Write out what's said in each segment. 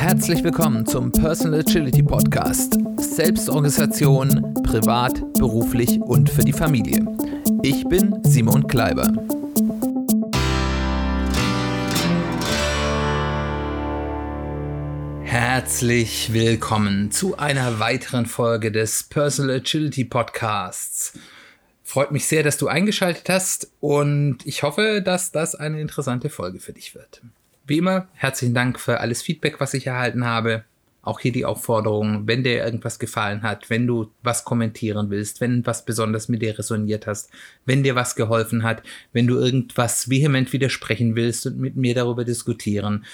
Herzlich willkommen zum Personal Agility Podcast. Selbstorganisation, privat, beruflich und für die Familie. Ich bin Simon Kleiber. Herzlich willkommen zu einer weiteren Folge des Personal Agility Podcasts. Freut mich sehr, dass du eingeschaltet hast und ich hoffe, dass das eine interessante Folge für dich wird. Wie immer, herzlichen Dank für alles Feedback, was ich erhalten habe. Auch hier die Aufforderung, wenn dir irgendwas gefallen hat, wenn du was kommentieren willst, wenn was besonders mit dir resoniert hast, wenn dir was geholfen hat, wenn du irgendwas vehement widersprechen willst und mit mir darüber diskutieren,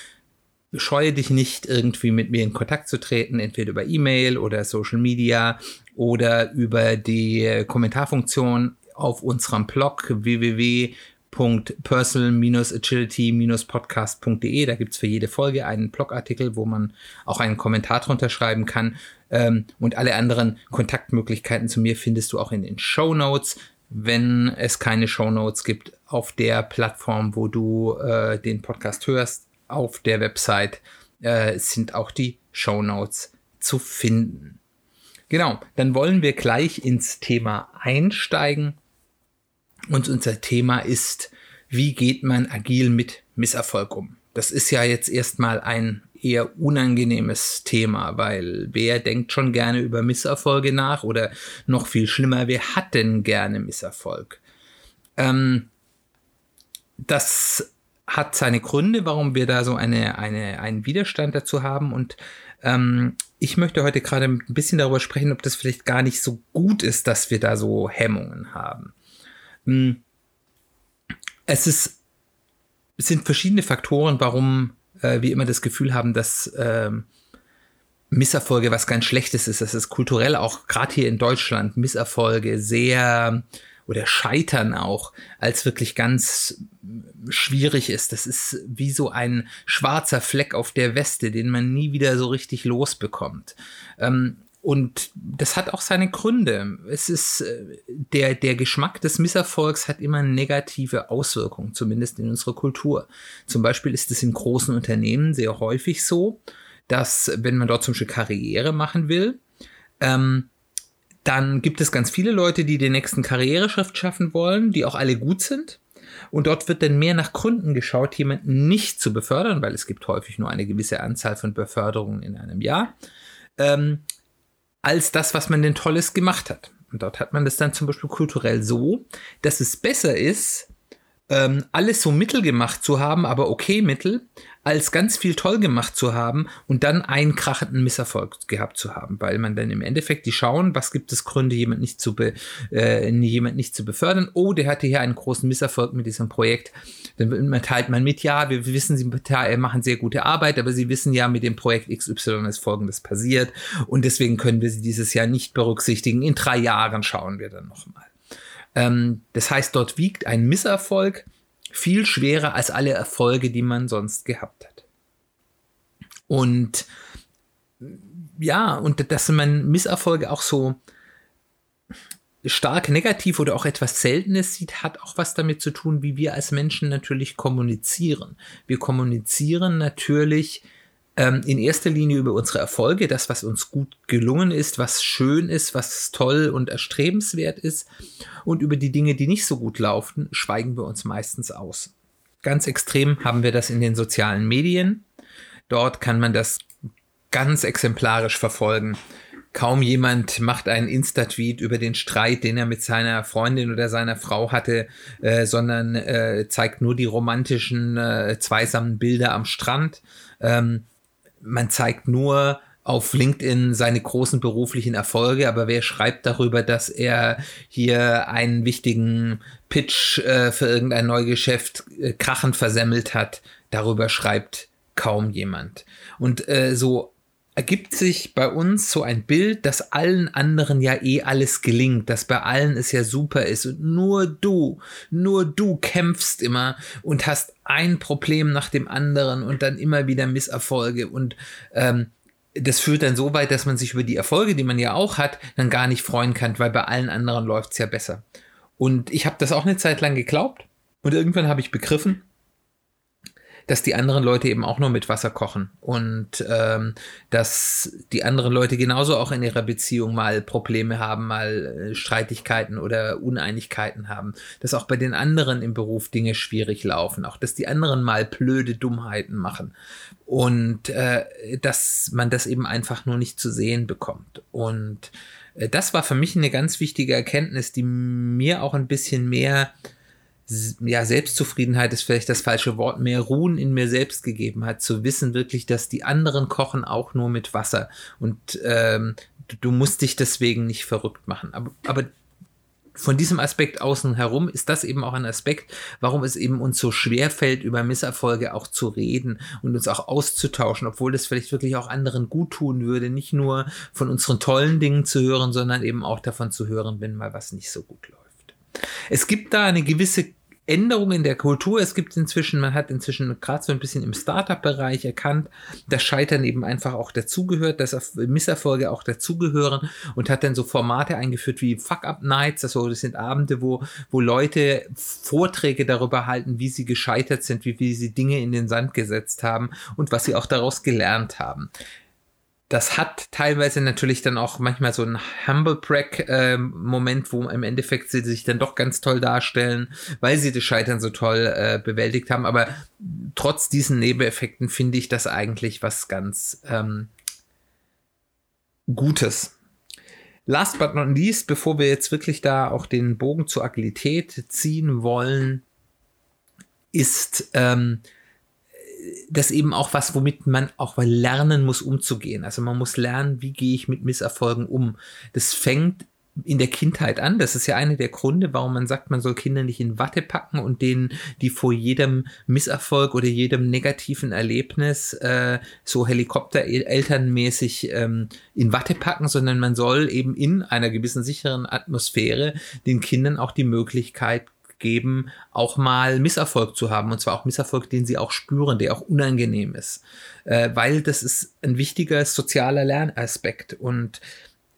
scheue dich nicht, irgendwie mit mir in Kontakt zu treten, entweder über E-Mail oder Social Media oder über die Kommentarfunktion auf unserem Blog www.personal-agility-podcast.de. Da gibt's für jede Folge einen Blogartikel, wo man auch einen Kommentar drunter schreiben kann. Ähm, und alle anderen Kontaktmöglichkeiten zu mir findest du auch in den Show Notes. Wenn es keine Show Notes gibt auf der Plattform, wo du äh, den Podcast hörst, auf der Website äh, sind auch die Show Notes zu finden. Genau, dann wollen wir gleich ins Thema einsteigen. Und unser Thema ist, wie geht man agil mit Misserfolg um? Das ist ja jetzt erstmal ein eher unangenehmes Thema, weil wer denkt schon gerne über Misserfolge nach oder noch viel schlimmer, wer hat denn gerne Misserfolg? Ähm, das hat seine Gründe, warum wir da so eine, eine, einen Widerstand dazu haben und ähm, ich möchte heute gerade ein bisschen darüber sprechen, ob das vielleicht gar nicht so gut ist, dass wir da so Hemmungen haben. Hm. Es ist, es sind verschiedene Faktoren, warum äh, wir immer das Gefühl haben, dass äh, Misserfolge was ganz Schlechtes ist. Das ist kulturell auch gerade hier in Deutschland Misserfolge sehr oder Scheitern auch als wirklich ganz schwierig ist. Das ist wie so ein schwarzer Fleck auf der Weste, den man nie wieder so richtig losbekommt. Ähm, und das hat auch seine Gründe. Es ist äh, der, der Geschmack des Misserfolgs hat immer negative Auswirkungen, zumindest in unserer Kultur. Zum Beispiel ist es in großen Unternehmen sehr häufig so, dass wenn man dort zum Beispiel Karriere machen will, ähm, dann gibt es ganz viele Leute, die den nächsten Karriereschrift schaffen wollen, die auch alle gut sind. Und dort wird dann mehr nach Gründen geschaut, jemanden nicht zu befördern, weil es gibt häufig nur eine gewisse Anzahl von Beförderungen in einem Jahr, ähm, als das, was man denn Tolles gemacht hat. Und dort hat man das dann zum Beispiel kulturell so, dass es besser ist, ähm, alles so mittel gemacht zu haben, aber okay mittel, als ganz viel toll gemacht zu haben und dann einen krachenden Misserfolg gehabt zu haben, weil man dann im Endeffekt die schauen, was gibt es Gründe, jemand nicht zu, be, äh, jemand nicht zu befördern. Oh, der hatte hier einen großen Misserfolg mit diesem Projekt. Dann teilt man mit, ja, wir wissen, sie machen sehr gute Arbeit, aber sie wissen ja, mit dem Projekt XY ist Folgendes passiert und deswegen können wir sie dieses Jahr nicht berücksichtigen. In drei Jahren schauen wir dann nochmal. Ähm, das heißt, dort wiegt ein Misserfolg viel schwerer als alle Erfolge, die man sonst gehabt hat. Und ja, und dass man Misserfolge auch so stark negativ oder auch etwas Seltenes sieht, hat auch was damit zu tun, wie wir als Menschen natürlich kommunizieren. Wir kommunizieren natürlich ähm, in erster Linie über unsere Erfolge, das, was uns gut gelungen ist, was schön ist, was toll und erstrebenswert ist. Und über die Dinge, die nicht so gut laufen, schweigen wir uns meistens aus. Ganz extrem haben wir das in den sozialen Medien. Dort kann man das ganz exemplarisch verfolgen. Kaum jemand macht einen Insta-Tweet über den Streit, den er mit seiner Freundin oder seiner Frau hatte, äh, sondern äh, zeigt nur die romantischen, äh, zweisamen Bilder am Strand. Ähm, man zeigt nur auf LinkedIn seine großen beruflichen Erfolge, aber wer schreibt darüber, dass er hier einen wichtigen Pitch äh, für irgendein Neugeschäft äh, krachend versemmelt hat? Darüber schreibt kaum jemand. Und äh, so ergibt sich bei uns so ein Bild, dass allen anderen ja eh alles gelingt, dass bei allen es ja super ist und nur du, nur du kämpfst immer und hast ein Problem nach dem anderen und dann immer wieder Misserfolge und ähm, das führt dann so weit, dass man sich über die Erfolge, die man ja auch hat, dann gar nicht freuen kann, weil bei allen anderen läuft es ja besser. Und ich habe das auch eine Zeit lang geglaubt und irgendwann habe ich begriffen, dass die anderen Leute eben auch nur mit Wasser kochen. Und ähm, dass die anderen Leute genauso auch in ihrer Beziehung mal Probleme haben, mal äh, Streitigkeiten oder Uneinigkeiten haben, dass auch bei den anderen im Beruf Dinge schwierig laufen, auch dass die anderen mal blöde Dummheiten machen. Und äh, dass man das eben einfach nur nicht zu sehen bekommt. Und äh, das war für mich eine ganz wichtige Erkenntnis, die mir auch ein bisschen mehr ja, Selbstzufriedenheit ist vielleicht das falsche Wort, mehr Ruhen in mir selbst gegeben hat, zu wissen wirklich, dass die anderen kochen auch nur mit Wasser und ähm, du, musst dich deswegen nicht verrückt machen. Aber, aber von diesem Aspekt außen herum ist das eben auch ein Aspekt, warum es eben uns so schwer fällt, über Misserfolge auch zu reden und uns auch auszutauschen, obwohl das vielleicht wirklich auch anderen gut tun würde, nicht nur von unseren tollen Dingen zu hören, sondern eben auch davon zu hören, wenn mal was nicht so gut läuft. Es gibt da eine gewisse Änderungen in der Kultur. Es gibt inzwischen, man hat inzwischen gerade so ein bisschen im Startup-Bereich erkannt, dass Scheitern eben einfach auch dazugehört, dass Misserfolge auch dazugehören und hat dann so Formate eingeführt wie Fuck-Up-Nights. Also das sind Abende, wo, wo Leute Vorträge darüber halten, wie sie gescheitert sind, wie, wie sie Dinge in den Sand gesetzt haben und was sie auch daraus gelernt haben das hat teilweise natürlich dann auch manchmal so einen Humble Break äh, wo im Endeffekt sie sich dann doch ganz toll darstellen, weil sie das Scheitern so toll äh, bewältigt haben. Aber trotz diesen Nebeneffekten finde ich das eigentlich was ganz ähm, Gutes. Last but not least, bevor wir jetzt wirklich da auch den Bogen zur Agilität ziehen wollen, ist ähm, das eben auch was, womit man auch mal lernen muss, umzugehen. Also man muss lernen, wie gehe ich mit Misserfolgen um. Das fängt in der Kindheit an. Das ist ja einer der Gründe, warum man sagt, man soll Kinder nicht in Watte packen und denen, die vor jedem Misserfolg oder jedem negativen Erlebnis äh, so Helikopterelternmäßig ähm, in Watte packen, sondern man soll eben in einer gewissen sicheren Atmosphäre den Kindern auch die Möglichkeit geben, auch mal Misserfolg zu haben. Und zwar auch Misserfolg, den sie auch spüren, der auch unangenehm ist. Äh, weil das ist ein wichtiger sozialer Lernaspekt. Und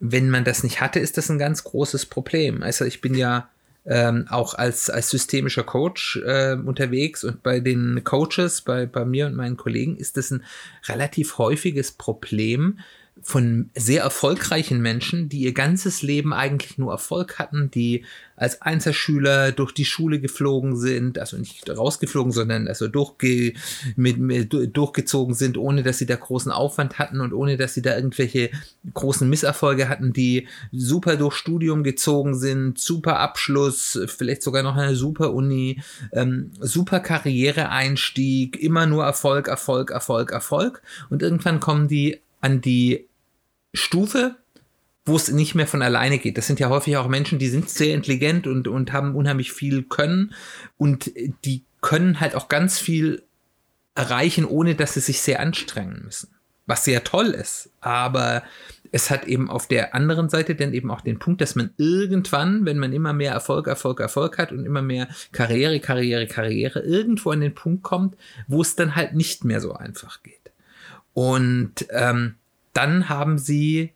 wenn man das nicht hatte, ist das ein ganz großes Problem. Also ich bin ja ähm, auch als, als systemischer Coach äh, unterwegs und bei den Coaches, bei, bei mir und meinen Kollegen ist das ein relativ häufiges Problem, von sehr erfolgreichen Menschen, die ihr ganzes Leben eigentlich nur Erfolg hatten, die als Einzelschüler durch die Schule geflogen sind, also nicht rausgeflogen, sondern also durchge mit, mit, durchgezogen sind, ohne dass sie da großen Aufwand hatten und ohne dass sie da irgendwelche großen Misserfolge hatten, die super durch Studium gezogen sind, super Abschluss, vielleicht sogar noch eine super Uni, ähm, super Karriereeinstieg, immer nur Erfolg, Erfolg, Erfolg, Erfolg. Und irgendwann kommen die an die Stufe, wo es nicht mehr von alleine geht. Das sind ja häufig auch Menschen, die sind sehr intelligent und, und haben unheimlich viel Können und die können halt auch ganz viel erreichen, ohne dass sie sich sehr anstrengen müssen. Was sehr toll ist. Aber es hat eben auf der anderen Seite dann eben auch den Punkt, dass man irgendwann, wenn man immer mehr Erfolg, Erfolg, Erfolg hat und immer mehr Karriere, Karriere, Karriere, irgendwo an den Punkt kommt, wo es dann halt nicht mehr so einfach geht. Und ähm, dann haben sie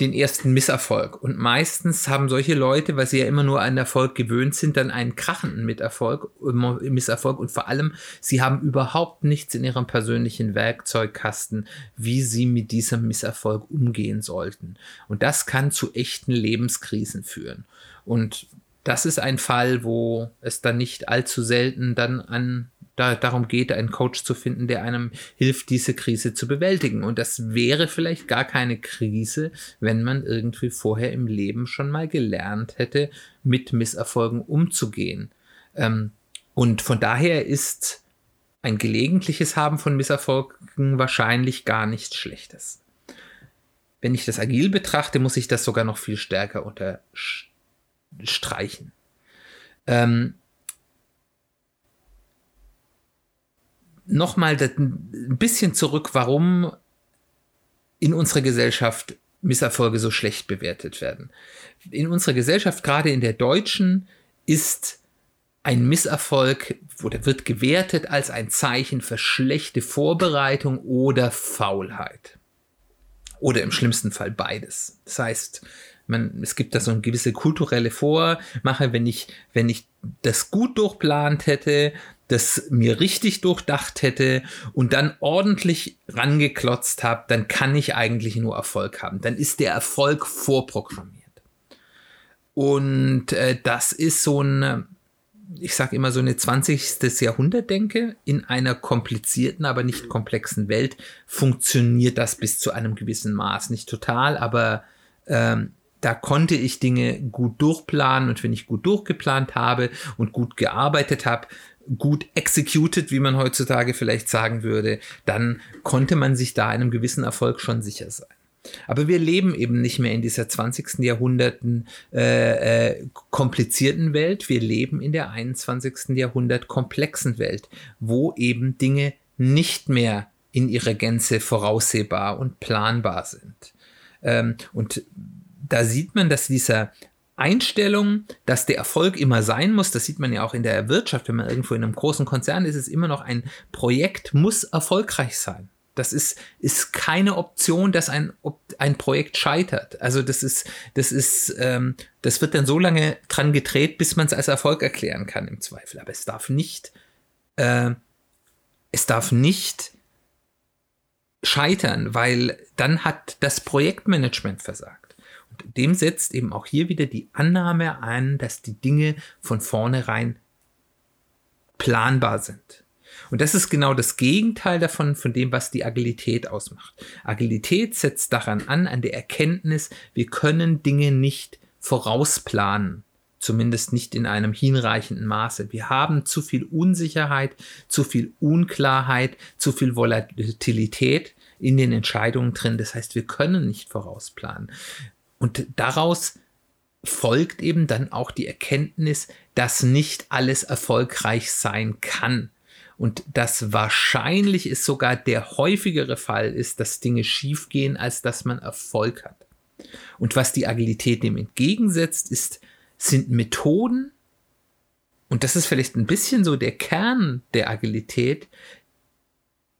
den ersten Misserfolg. Und meistens haben solche Leute, weil sie ja immer nur an Erfolg gewöhnt sind, dann einen krachenden Miterfolg, Misserfolg und vor allem, sie haben überhaupt nichts in ihrem persönlichen Werkzeugkasten, wie sie mit diesem Misserfolg umgehen sollten. Und das kann zu echten Lebenskrisen führen. Und das ist ein Fall, wo es dann nicht allzu selten dann an da, darum geht, einen Coach zu finden, der einem hilft, diese Krise zu bewältigen. Und das wäre vielleicht gar keine Krise, wenn man irgendwie vorher im Leben schon mal gelernt hätte, mit Misserfolgen umzugehen. Ähm, und von daher ist ein gelegentliches Haben von Misserfolgen wahrscheinlich gar nichts Schlechtes. Wenn ich das agil betrachte, muss ich das sogar noch viel stärker unterstreichen. Ähm, nochmal ein bisschen zurück, warum in unserer Gesellschaft Misserfolge so schlecht bewertet werden. In unserer Gesellschaft, gerade in der deutschen, ist ein Misserfolg oder wird gewertet als ein Zeichen für schlechte Vorbereitung oder Faulheit. Oder im schlimmsten Fall beides. Das heißt, man, es gibt da so eine gewisse kulturelle Vormache, wenn ich, wenn ich das gut durchplant hätte, das mir richtig durchdacht hätte und dann ordentlich rangeklotzt habe, dann kann ich eigentlich nur Erfolg haben. Dann ist der Erfolg vorprogrammiert. Und äh, das ist so ein, ich sage immer so eine 20. Jahrhundert-Denke. In einer komplizierten, aber nicht komplexen Welt funktioniert das bis zu einem gewissen Maß. Nicht total, aber ähm, da konnte ich Dinge gut durchplanen und wenn ich gut durchgeplant habe und gut gearbeitet habe, gut executed, wie man heutzutage vielleicht sagen würde, dann konnte man sich da einem gewissen Erfolg schon sicher sein. Aber wir leben eben nicht mehr in dieser 20. Jahrhunderten äh, äh, komplizierten Welt, wir leben in der 21. Jahrhundert komplexen Welt, wo eben Dinge nicht mehr in ihrer Gänze voraussehbar und planbar sind. Ähm, und da sieht man, dass dieser Einstellung, dass der Erfolg immer sein muss, das sieht man ja auch in der Wirtschaft, wenn man irgendwo in einem großen Konzern ist, ist immer noch ein Projekt muss erfolgreich sein. Das ist, ist keine Option, dass ein, ein Projekt scheitert. Also das ist, das ist, ähm, das wird dann so lange dran gedreht, bis man es als Erfolg erklären kann im Zweifel. Aber es darf nicht, äh, es darf nicht scheitern, weil dann hat das Projektmanagement versagt. Dem setzt eben auch hier wieder die Annahme ein, dass die Dinge von vornherein planbar sind. Und das ist genau das Gegenteil davon, von dem, was die Agilität ausmacht. Agilität setzt daran an, an der Erkenntnis, wir können Dinge nicht vorausplanen. Zumindest nicht in einem hinreichenden Maße. Wir haben zu viel Unsicherheit, zu viel Unklarheit, zu viel Volatilität in den Entscheidungen drin. Das heißt, wir können nicht vorausplanen. Und daraus folgt eben dann auch die Erkenntnis, dass nicht alles erfolgreich sein kann. Und das wahrscheinlich ist sogar der häufigere Fall ist, dass Dinge schiefgehen, als dass man Erfolg hat. Und was die Agilität dem entgegensetzt, ist, sind Methoden, und das ist vielleicht ein bisschen so der Kern der Agilität,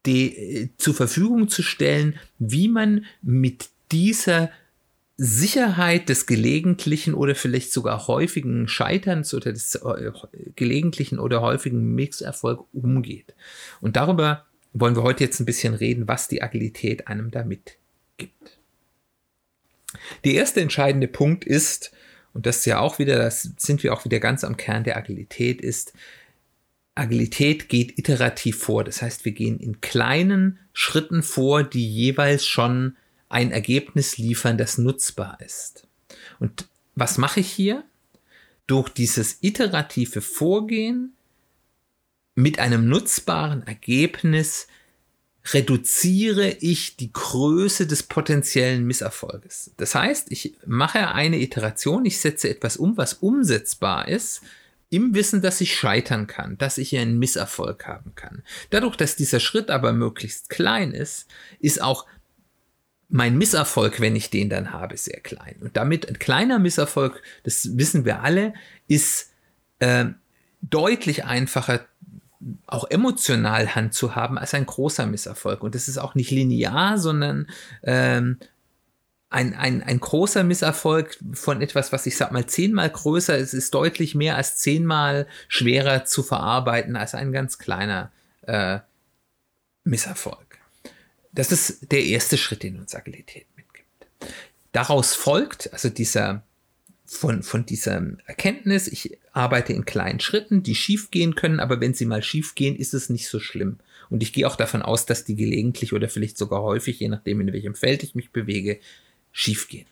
die äh, zur Verfügung zu stellen, wie man mit dieser Sicherheit des gelegentlichen oder vielleicht sogar häufigen Scheiterns oder des äh, gelegentlichen oder häufigen Mixerfolg umgeht. Und darüber wollen wir heute jetzt ein bisschen reden, was die Agilität einem da mitgibt. Der erste entscheidende Punkt ist, und das ist ja auch wieder, das sind wir auch wieder ganz am Kern der Agilität, ist, Agilität geht iterativ vor. Das heißt, wir gehen in kleinen Schritten vor, die jeweils schon ein Ergebnis liefern, das nutzbar ist. Und was mache ich hier? Durch dieses iterative Vorgehen mit einem nutzbaren Ergebnis reduziere ich die Größe des potenziellen Misserfolges. Das heißt, ich mache eine Iteration, ich setze etwas um, was umsetzbar ist, im Wissen, dass ich scheitern kann, dass ich einen Misserfolg haben kann. Dadurch, dass dieser Schritt aber möglichst klein ist, ist auch mein Misserfolg, wenn ich den dann habe, sehr klein. Und damit ein kleiner Misserfolg, das wissen wir alle, ist äh, deutlich einfacher auch emotional Hand zu haben als ein großer Misserfolg. Und das ist auch nicht linear, sondern ähm, ein, ein, ein großer Misserfolg von etwas, was ich sag mal zehnmal größer ist, ist deutlich mehr als zehnmal schwerer zu verarbeiten als ein ganz kleiner äh, Misserfolg. Das ist der erste Schritt, den uns Agilität mitgibt. Daraus folgt, also dieser, von, von dieser Erkenntnis, ich arbeite in kleinen Schritten, die schief gehen können, aber wenn sie mal schief gehen, ist es nicht so schlimm. Und ich gehe auch davon aus, dass die gelegentlich oder vielleicht sogar häufig, je nachdem in welchem Feld ich mich bewege, schief gehen.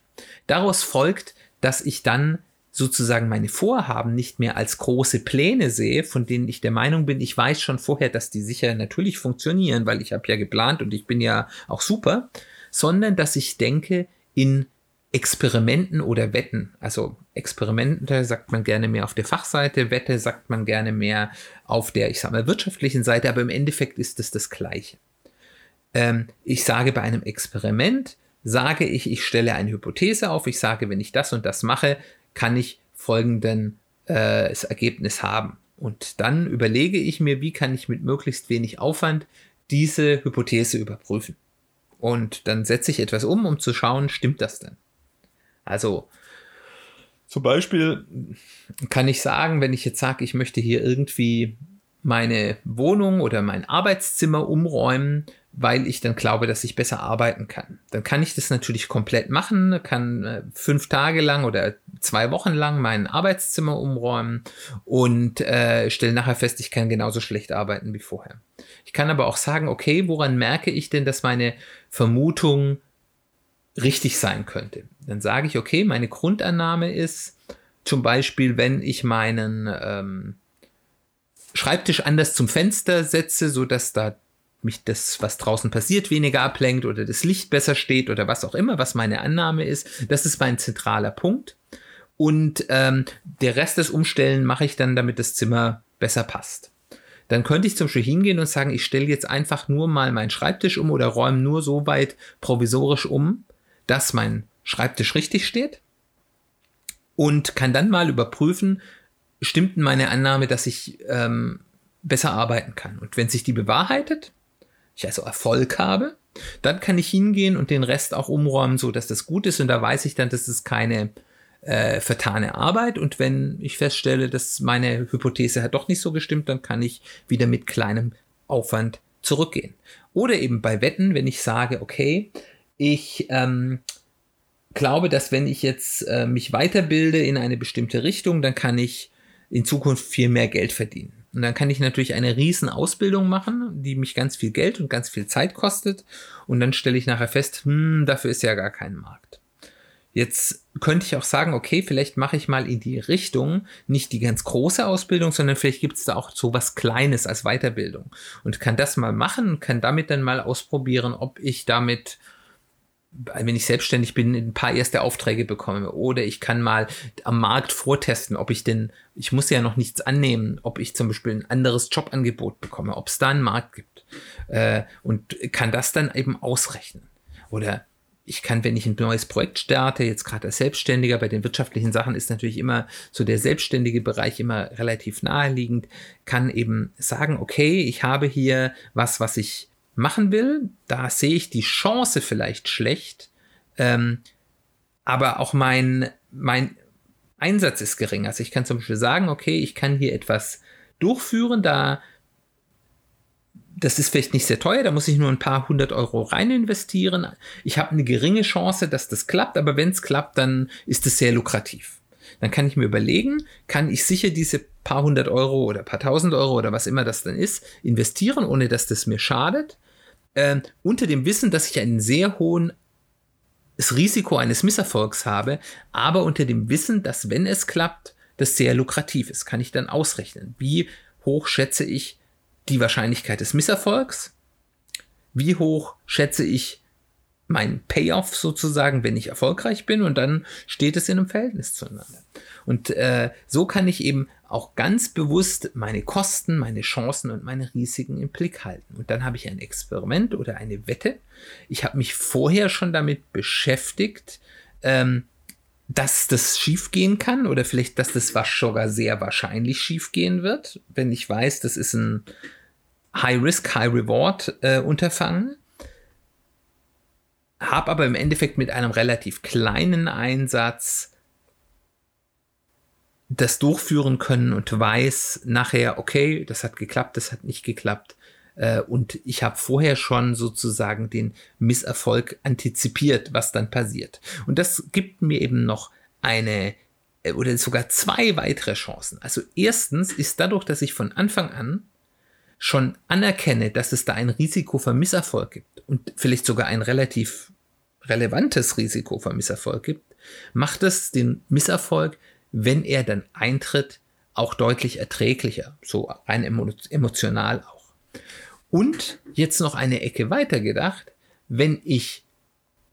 Daraus folgt, dass ich dann sozusagen meine Vorhaben nicht mehr als große Pläne sehe, von denen ich der Meinung bin, ich weiß schon vorher, dass die sicher natürlich funktionieren, weil ich habe ja geplant und ich bin ja auch super, sondern dass ich denke in Experimenten oder Wetten. Also Experimente sagt man gerne mehr auf der Fachseite, Wette sagt man gerne mehr auf der, ich sag mal, wirtschaftlichen Seite, aber im Endeffekt ist es das Gleiche. Ähm, ich sage bei einem Experiment, sage ich, ich stelle eine Hypothese auf, ich sage, wenn ich das und das mache, kann ich folgenden äh, Ergebnis haben. Und dann überlege ich mir, wie kann ich mit möglichst wenig Aufwand diese Hypothese überprüfen. Und dann setze ich etwas um, um zu schauen, stimmt das denn? Also zum Beispiel kann ich sagen, wenn ich jetzt sage, ich möchte hier irgendwie meine Wohnung oder mein Arbeitszimmer umräumen, weil ich dann glaube, dass ich besser arbeiten kann. Dann kann ich das natürlich komplett machen, kann äh, fünf Tage lang oder zwei Wochen lang mein Arbeitszimmer umräumen und äh, stelle nachher fest, ich kann genauso schlecht arbeiten wie vorher. Ich kann aber auch sagen, okay, woran merke ich denn, dass meine Vermutung richtig sein könnte? Dann sage ich, okay, meine Grundannahme ist zum Beispiel, wenn ich meinen ähm, Schreibtisch anders zum Fenster setze, so dass da mich das, was draußen passiert, weniger ablenkt oder das Licht besser steht oder was auch immer, was meine Annahme ist. Das ist mein zentraler Punkt. Und ähm, der Rest des Umstellen mache ich dann, damit das Zimmer besser passt. Dann könnte ich zum Beispiel hingehen und sagen, ich stelle jetzt einfach nur mal meinen Schreibtisch um oder räume nur so weit provisorisch um, dass mein Schreibtisch richtig steht und kann dann mal überprüfen, stimmt meine Annahme, dass ich ähm, besser arbeiten kann. Und wenn sich die bewahrheitet, ich also Erfolg habe, dann kann ich hingehen und den Rest auch umräumen, so dass das gut ist. Und da weiß ich dann, dass es keine äh, vertane Arbeit. Und wenn ich feststelle, dass meine Hypothese hat doch nicht so gestimmt, dann kann ich wieder mit kleinem Aufwand zurückgehen. Oder eben bei Wetten, wenn ich sage, okay, ich ähm, glaube, dass wenn ich jetzt äh, mich weiterbilde in eine bestimmte Richtung, dann kann ich in Zukunft viel mehr Geld verdienen. Und dann kann ich natürlich eine riesen Ausbildung machen, die mich ganz viel Geld und ganz viel Zeit kostet. Und dann stelle ich nachher fest, hm, dafür ist ja gar kein Markt. Jetzt könnte ich auch sagen, okay, vielleicht mache ich mal in die Richtung nicht die ganz große Ausbildung, sondern vielleicht gibt es da auch so was Kleines als Weiterbildung und kann das mal machen und kann damit dann mal ausprobieren, ob ich damit wenn ich selbstständig bin, ein paar erste Aufträge bekomme. Oder ich kann mal am Markt vortesten, ob ich denn, ich muss ja noch nichts annehmen, ob ich zum Beispiel ein anderes Jobangebot bekomme, ob es da einen Markt gibt. Äh, und kann das dann eben ausrechnen. Oder ich kann, wenn ich ein neues Projekt starte, jetzt gerade als Selbstständiger, bei den wirtschaftlichen Sachen ist natürlich immer so der selbstständige Bereich immer relativ naheliegend, kann eben sagen, okay, ich habe hier was, was ich machen will. Da sehe ich die Chance vielleicht schlecht, ähm, aber auch mein, mein Einsatz ist gering. Also ich kann zum Beispiel sagen, okay, ich kann hier etwas durchführen, da das ist vielleicht nicht sehr teuer, da muss ich nur ein paar hundert Euro rein investieren. Ich habe eine geringe Chance, dass das klappt, aber wenn es klappt, dann ist es sehr lukrativ. Dann kann ich mir überlegen, kann ich sicher diese paar hundert Euro oder paar tausend Euro oder was immer das dann ist, investieren, ohne dass das mir schadet äh, unter dem Wissen, dass ich einen sehr hohen das Risiko eines Misserfolgs habe, aber unter dem Wissen, dass wenn es klappt, das sehr lukrativ ist, kann ich dann ausrechnen. Wie hoch schätze ich die Wahrscheinlichkeit des Misserfolgs? Wie hoch schätze ich mein Payoff sozusagen, wenn ich erfolgreich bin? Und dann steht es in einem Verhältnis zueinander. Und äh, so kann ich eben auch ganz bewusst meine Kosten, meine Chancen und meine Risiken im Blick halten. Und dann habe ich ein Experiment oder eine Wette. Ich habe mich vorher schon damit beschäftigt, ähm, dass das schiefgehen kann oder vielleicht, dass das sogar sehr wahrscheinlich schiefgehen wird, wenn ich weiß, das ist ein High-Risk, High-Reward äh. Habe aber im Endeffekt mit einem relativ kleinen Einsatz das durchführen können und weiß nachher, okay, das hat geklappt, das hat nicht geklappt. Äh, und ich habe vorher schon sozusagen den Misserfolg antizipiert, was dann passiert. Und das gibt mir eben noch eine äh, oder sogar zwei weitere Chancen. Also erstens ist dadurch, dass ich von Anfang an schon anerkenne, dass es da ein Risiko für Misserfolg gibt und vielleicht sogar ein relativ relevantes Risiko für Misserfolg gibt, macht es den Misserfolg wenn er dann eintritt, auch deutlich erträglicher, so rein emotional auch. Und jetzt noch eine Ecke weiter gedacht, wenn ich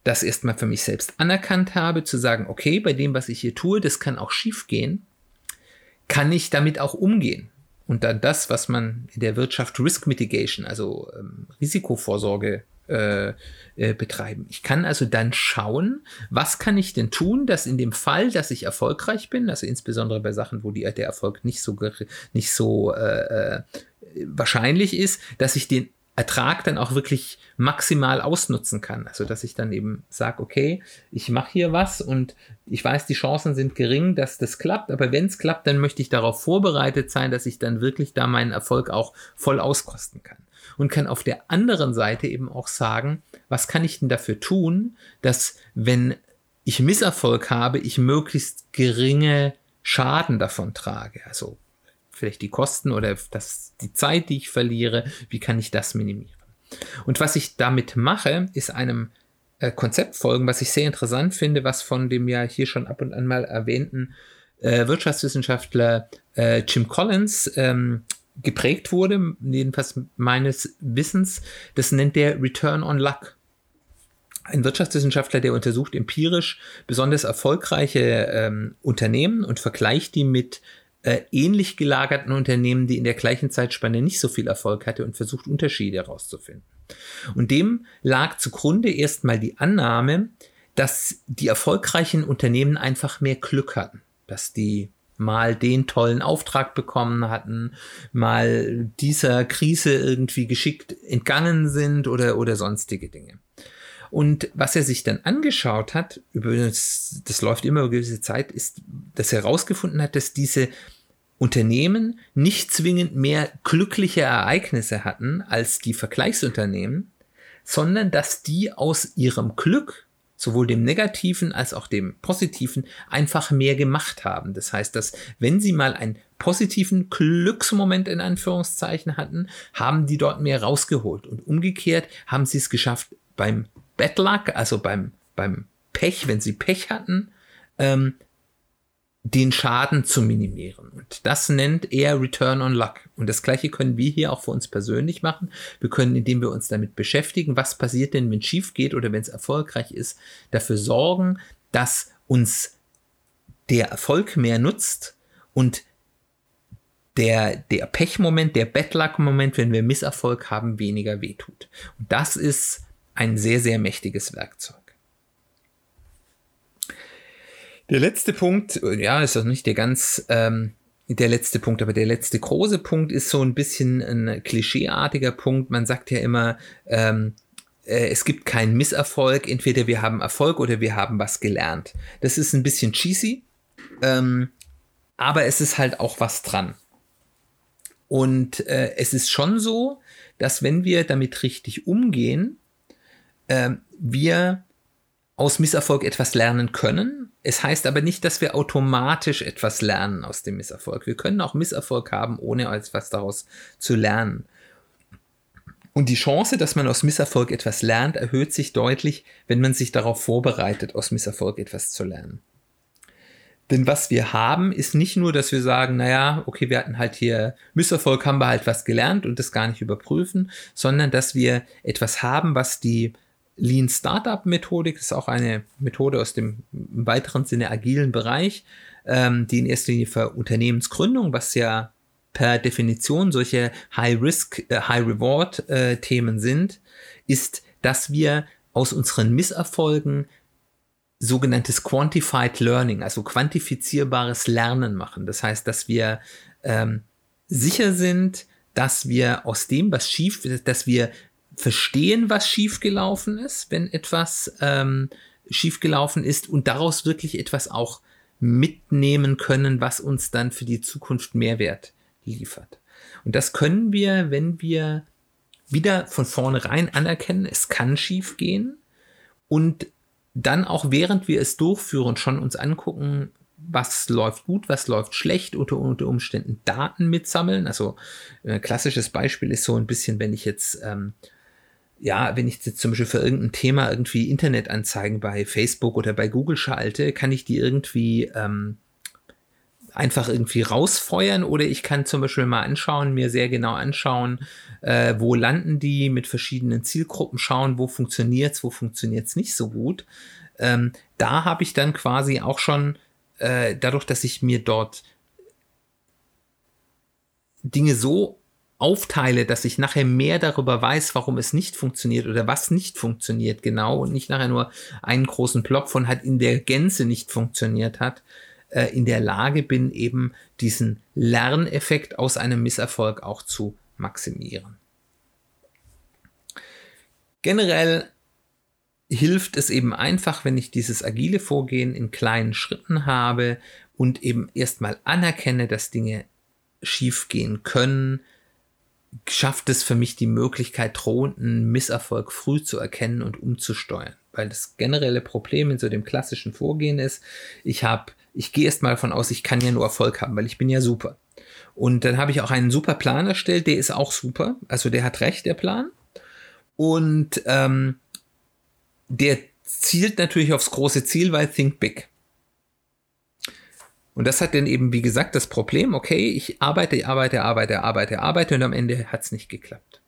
das erstmal für mich selbst anerkannt habe, zu sagen, okay, bei dem, was ich hier tue, das kann auch schief gehen, kann ich damit auch umgehen. Und dann das, was man in der Wirtschaft Risk Mitigation, also ähm, Risikovorsorge äh, äh, betreiben. Ich kann also dann schauen, was kann ich denn tun, dass in dem Fall, dass ich erfolgreich bin, also insbesondere bei Sachen, wo die, der Erfolg nicht so, nicht so äh, äh, wahrscheinlich ist, dass ich den Ertrag dann auch wirklich maximal ausnutzen kann. Also dass ich dann eben sage, okay, ich mache hier was und ich weiß, die Chancen sind gering, dass das klappt, aber wenn es klappt, dann möchte ich darauf vorbereitet sein, dass ich dann wirklich da meinen Erfolg auch voll auskosten kann. Und kann auf der anderen Seite eben auch sagen, was kann ich denn dafür tun, dass wenn ich Misserfolg habe, ich möglichst geringe Schaden davon trage. Also vielleicht die Kosten oder das, die Zeit, die ich verliere, wie kann ich das minimieren? Und was ich damit mache, ist einem äh, Konzept folgen, was ich sehr interessant finde, was von dem ja hier schon ab und an mal erwähnten äh, Wirtschaftswissenschaftler äh, Jim Collins ähm, geprägt wurde, jedenfalls meines Wissens. Das nennt der Return on Luck. Ein Wirtschaftswissenschaftler, der untersucht empirisch besonders erfolgreiche ähm, Unternehmen und vergleicht die mit äh, ähnlich gelagerten Unternehmen, die in der gleichen Zeitspanne nicht so viel Erfolg hatte und versucht Unterschiede herauszufinden. Und dem lag zugrunde erstmal die Annahme, dass die erfolgreichen Unternehmen einfach mehr Glück hatten, dass die mal den tollen Auftrag bekommen hatten, mal dieser Krise irgendwie geschickt entgangen sind oder, oder sonstige Dinge. Und was er sich dann angeschaut hat, das, das läuft immer über gewisse Zeit, ist, dass er herausgefunden hat, dass diese Unternehmen nicht zwingend mehr glückliche Ereignisse hatten als die Vergleichsunternehmen, sondern dass die aus ihrem Glück, sowohl dem negativen als auch dem positiven, einfach mehr gemacht haben. Das heißt, dass wenn sie mal einen positiven Glücksmoment in Anführungszeichen hatten, haben die dort mehr rausgeholt. Und umgekehrt haben sie es geschafft, beim Bad Luck, also beim, beim Pech, wenn sie Pech hatten, ähm, den Schaden zu minimieren. Und das nennt er Return on Luck. Und das gleiche können wir hier auch für uns persönlich machen. Wir können, indem wir uns damit beschäftigen, was passiert denn, wenn es schief geht oder wenn es erfolgreich ist, dafür sorgen, dass uns der Erfolg mehr nutzt und der, der Pechmoment, der Bad Luck-Moment, wenn wir Misserfolg haben, weniger wehtut. Und das ist ein sehr, sehr mächtiges Werkzeug. Der letzte Punkt, ja, ist auch nicht der ganz, ähm, der letzte Punkt, aber der letzte große Punkt ist so ein bisschen ein klischeeartiger Punkt. Man sagt ja immer, ähm, äh, es gibt keinen Misserfolg, entweder wir haben Erfolg oder wir haben was gelernt. Das ist ein bisschen cheesy, ähm, aber es ist halt auch was dran. Und äh, es ist schon so, dass wenn wir damit richtig umgehen, äh, wir aus Misserfolg etwas lernen können. Es heißt aber nicht, dass wir automatisch etwas lernen aus dem Misserfolg. Wir können auch Misserfolg haben, ohne etwas daraus zu lernen. Und die Chance, dass man aus Misserfolg etwas lernt, erhöht sich deutlich, wenn man sich darauf vorbereitet, aus Misserfolg etwas zu lernen. Denn was wir haben, ist nicht nur, dass wir sagen, naja, okay, wir hatten halt hier Misserfolg, haben wir halt was gelernt und das gar nicht überprüfen, sondern dass wir etwas haben, was die Lean Startup Methodik ist auch eine Methode aus dem weiteren Sinne agilen Bereich, ähm, die in erster Linie für Unternehmensgründung, was ja per Definition solche High-Risk, äh, High-Reward-Themen äh, sind, ist, dass wir aus unseren Misserfolgen sogenanntes Quantified Learning, also quantifizierbares Lernen machen. Das heißt, dass wir ähm, sicher sind, dass wir aus dem, was schief, dass wir verstehen, was schiefgelaufen ist, wenn etwas ähm, schiefgelaufen ist und daraus wirklich etwas auch mitnehmen können, was uns dann für die Zukunft Mehrwert liefert. Und das können wir, wenn wir wieder von vornherein anerkennen, es kann schiefgehen und dann auch während wir es durchführen schon uns angucken, was läuft gut, was läuft schlecht, unter, unter Umständen Daten mitsammeln. Also ein äh, klassisches Beispiel ist so ein bisschen, wenn ich jetzt ähm, ja, wenn ich jetzt zum Beispiel für irgendein Thema irgendwie Internetanzeigen bei Facebook oder bei Google schalte, kann ich die irgendwie ähm, einfach irgendwie rausfeuern oder ich kann zum Beispiel mal anschauen, mir sehr genau anschauen, äh, wo landen die mit verschiedenen Zielgruppen, schauen, wo funktioniert's, wo funktioniert's nicht so gut. Ähm, da habe ich dann quasi auch schon, äh, dadurch, dass ich mir dort Dinge so aufteile, dass ich nachher mehr darüber weiß, warum es nicht funktioniert oder was nicht funktioniert genau und nicht nachher nur einen großen Block von hat in der Gänze nicht funktioniert hat, äh, in der Lage bin, eben diesen Lerneffekt aus einem Misserfolg auch zu maximieren. Generell hilft es eben einfach, wenn ich dieses agile Vorgehen in kleinen Schritten habe und eben erstmal anerkenne, dass Dinge schiefgehen können, schafft es für mich die Möglichkeit, drohenden Misserfolg früh zu erkennen und umzusteuern. Weil das generelle Problem in so dem klassischen Vorgehen ist, ich habe, ich gehe erst mal davon aus, ich kann ja nur Erfolg haben, weil ich bin ja super. Und dann habe ich auch einen super Plan erstellt, der ist auch super. Also der hat recht, der Plan. Und ähm, der zielt natürlich aufs große Ziel, weil Think Big. Und das hat dann eben, wie gesagt, das Problem, okay, ich arbeite, arbeite, arbeite, arbeite, arbeite und am Ende hat es nicht geklappt.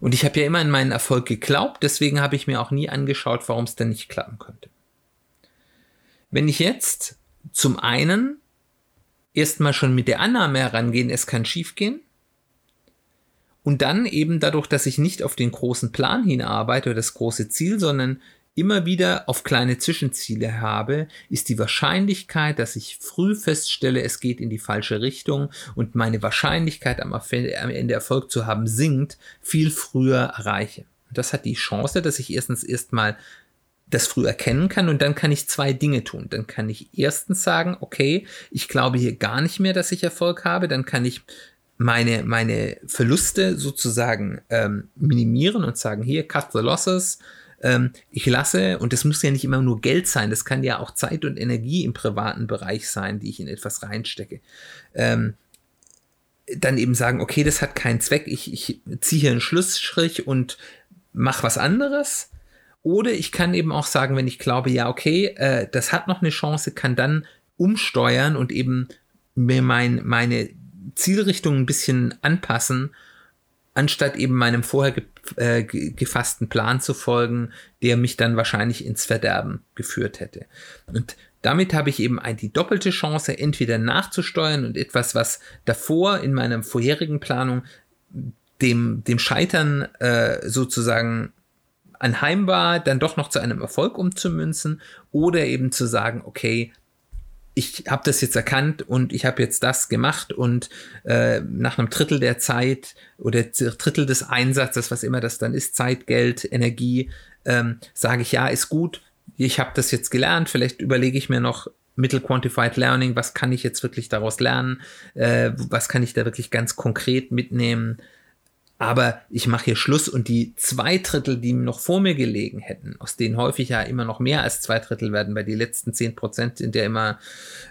Und ich habe ja immer an meinen Erfolg geglaubt, deswegen habe ich mir auch nie angeschaut, warum es denn nicht klappen könnte. Wenn ich jetzt zum einen erstmal schon mit der Annahme herangehen, es kann schiefgehen, und dann eben dadurch, dass ich nicht auf den großen Plan hinarbeite oder das große Ziel, sondern immer wieder auf kleine Zwischenziele habe, ist die Wahrscheinlichkeit, dass ich früh feststelle, es geht in die falsche Richtung und meine Wahrscheinlichkeit am Ende Erfolg zu haben sinkt, viel früher erreiche. Das hat die Chance, dass ich erstens erstmal das früh erkennen kann und dann kann ich zwei Dinge tun. Dann kann ich erstens sagen, okay, ich glaube hier gar nicht mehr, dass ich Erfolg habe. Dann kann ich meine, meine Verluste sozusagen ähm, minimieren und sagen, hier, cut the losses. Ähm, ich lasse, und das muss ja nicht immer nur Geld sein, das kann ja auch Zeit und Energie im privaten Bereich sein, die ich in etwas reinstecke. Ähm, dann eben sagen, okay, das hat keinen Zweck, ich, ich ziehe hier einen Schlussstrich und mache was anderes. Oder ich kann eben auch sagen, wenn ich glaube, ja, okay, äh, das hat noch eine Chance, kann dann umsteuern und eben mir mein, meine Zielrichtung ein bisschen anpassen, anstatt eben meinem vorher ge äh, gefassten Plan zu folgen, der mich dann wahrscheinlich ins Verderben geführt hätte. Und damit habe ich eben die doppelte Chance, entweder nachzusteuern und etwas, was davor in meiner vorherigen Planung dem, dem Scheitern äh, sozusagen anheim war, dann doch noch zu einem Erfolg umzumünzen oder eben zu sagen, okay, ich habe das jetzt erkannt und ich habe jetzt das gemacht und äh, nach einem Drittel der Zeit oder Drittel des Einsatzes, was immer das dann ist, Zeit, Geld, Energie, ähm, sage ich, ja, ist gut, ich habe das jetzt gelernt, vielleicht überlege ich mir noch Mittel Quantified Learning, was kann ich jetzt wirklich daraus lernen, äh, was kann ich da wirklich ganz konkret mitnehmen aber ich mache hier Schluss und die zwei Drittel, die noch vor mir gelegen hätten, aus denen häufig ja immer noch mehr als zwei Drittel werden, weil die letzten zehn Prozent sind ja immer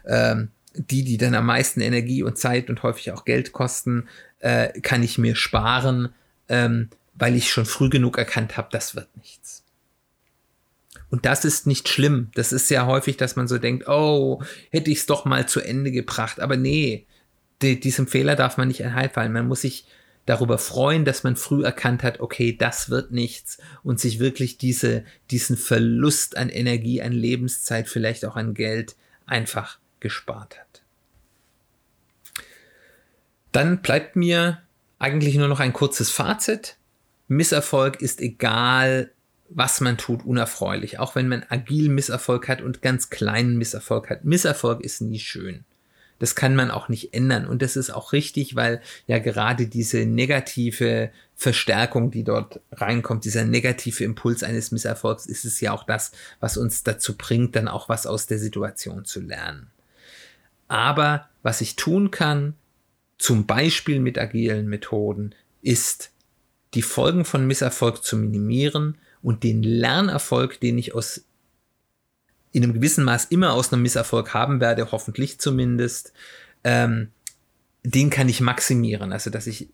ähm, die, die dann am meisten Energie und Zeit und häufig auch Geld kosten, äh, kann ich mir sparen, ähm, weil ich schon früh genug erkannt habe, das wird nichts. Und das ist nicht schlimm. Das ist ja häufig, dass man so denkt, oh, hätte ich es doch mal zu Ende gebracht. Aber nee, die, diesem Fehler darf man nicht einhalten. Man muss sich darüber freuen, dass man früh erkannt hat, okay, das wird nichts und sich wirklich diese, diesen Verlust an Energie, an Lebenszeit, vielleicht auch an Geld einfach gespart hat. Dann bleibt mir eigentlich nur noch ein kurzes Fazit. Misserfolg ist egal, was man tut, unerfreulich. Auch wenn man agil Misserfolg hat und ganz kleinen Misserfolg hat. Misserfolg ist nie schön. Das kann man auch nicht ändern. Und das ist auch richtig, weil ja gerade diese negative Verstärkung, die dort reinkommt, dieser negative Impuls eines Misserfolgs, ist es ja auch das, was uns dazu bringt, dann auch was aus der Situation zu lernen. Aber was ich tun kann, zum Beispiel mit agilen Methoden, ist die Folgen von Misserfolg zu minimieren und den Lernerfolg, den ich aus in einem gewissen Maß immer aus einem Misserfolg haben werde, hoffentlich zumindest, ähm, den kann ich maximieren. Also, dass ich,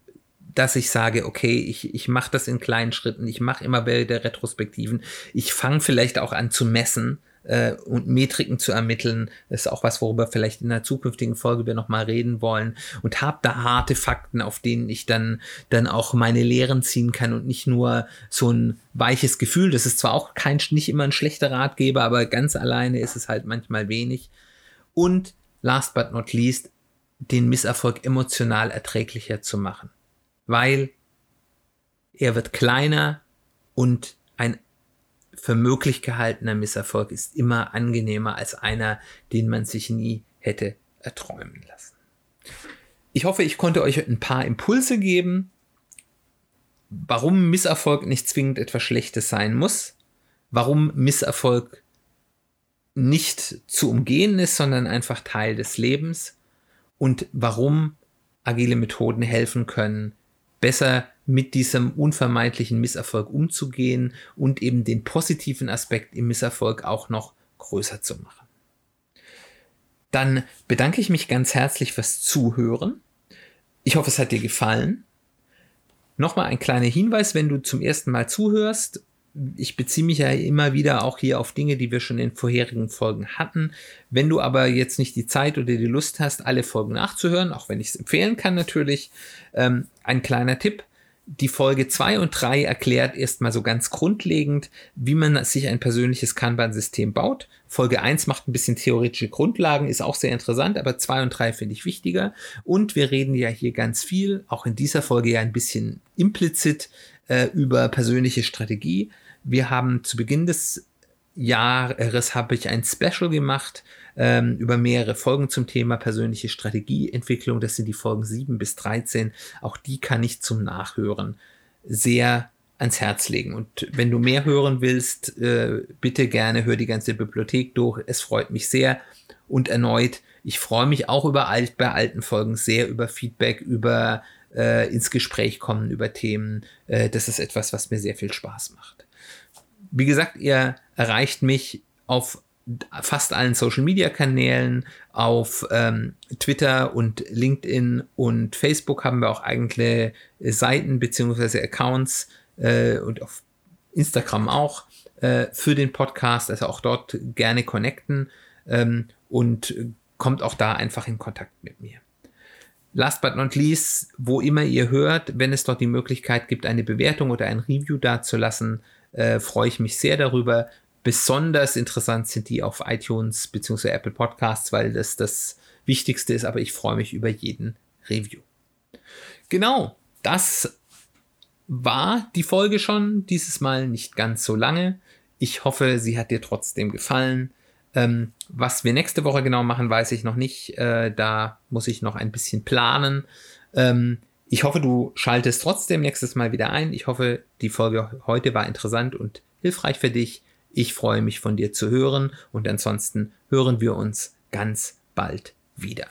dass ich sage, okay, ich, ich mache das in kleinen Schritten, ich mache immer bei der Retrospektiven, ich fange vielleicht auch an zu messen, äh, und Metriken zu ermitteln. Das ist auch was, worüber vielleicht in der zukünftigen Folge wir nochmal reden wollen. Und habe da harte Fakten, auf denen ich dann, dann auch meine Lehren ziehen kann und nicht nur so ein weiches Gefühl. Das ist zwar auch kein, nicht immer ein schlechter Ratgeber, aber ganz alleine ist es halt manchmal wenig. Und last but not least, den Misserfolg emotional erträglicher zu machen. Weil er wird kleiner und ein für möglich gehaltener Misserfolg ist immer angenehmer als einer, den man sich nie hätte erträumen lassen. Ich hoffe, ich konnte euch ein paar Impulse geben. warum Misserfolg nicht zwingend etwas Schlechtes sein muss, warum Misserfolg nicht zu umgehen ist, sondern einfach Teil des Lebens und warum agile Methoden helfen können, besser mit diesem unvermeidlichen Misserfolg umzugehen und eben den positiven Aspekt im Misserfolg auch noch größer zu machen. Dann bedanke ich mich ganz herzlich fürs Zuhören. Ich hoffe, es hat dir gefallen. Nochmal ein kleiner Hinweis, wenn du zum ersten Mal zuhörst. Ich beziehe mich ja immer wieder auch hier auf Dinge, die wir schon in vorherigen Folgen hatten. Wenn du aber jetzt nicht die Zeit oder die Lust hast, alle Folgen nachzuhören, auch wenn ich es empfehlen kann natürlich, ähm, ein kleiner Tipp die Folge 2 und 3 erklärt erstmal so ganz grundlegend, wie man sich ein persönliches Kanban-System baut. Folge 1 macht ein bisschen theoretische Grundlagen, ist auch sehr interessant, aber 2 und 3 finde ich wichtiger. Und wir reden ja hier ganz viel, auch in dieser Folge ja ein bisschen implizit äh, über persönliche Strategie. Wir haben zu Beginn des Jahres habe ich ein Special gemacht ähm, über mehrere Folgen zum Thema persönliche Strategieentwicklung. Das sind die Folgen 7 bis 13. Auch die kann ich zum Nachhören sehr ans Herz legen. Und wenn du mehr hören willst, äh, bitte gerne hör die ganze Bibliothek durch. Es freut mich sehr. Und erneut, ich freue mich auch über alt, bei alten Folgen sehr über Feedback, über äh, ins Gespräch kommen über Themen. Äh, das ist etwas, was mir sehr viel Spaß macht. Wie gesagt, ihr erreicht mich auf fast allen Social Media Kanälen. Auf ähm, Twitter und LinkedIn und Facebook haben wir auch eigene Seiten bzw. Accounts äh, und auf Instagram auch äh, für den Podcast. Also auch dort gerne connecten ähm, und kommt auch da einfach in Kontakt mit mir. Last but not least, wo immer ihr hört, wenn es dort die Möglichkeit gibt, eine Bewertung oder ein Review dazulassen, äh, freue ich mich sehr darüber. Besonders interessant sind die auf iTunes bzw. Apple Podcasts, weil das das Wichtigste ist, aber ich freue mich über jeden Review. Genau, das war die Folge schon, dieses Mal nicht ganz so lange. Ich hoffe, sie hat dir trotzdem gefallen. Ähm, was wir nächste Woche genau machen, weiß ich noch nicht. Äh, da muss ich noch ein bisschen planen. Ähm, ich hoffe, du schaltest trotzdem nächstes Mal wieder ein. Ich hoffe, die Folge heute war interessant und hilfreich für dich. Ich freue mich von dir zu hören und ansonsten hören wir uns ganz bald wieder.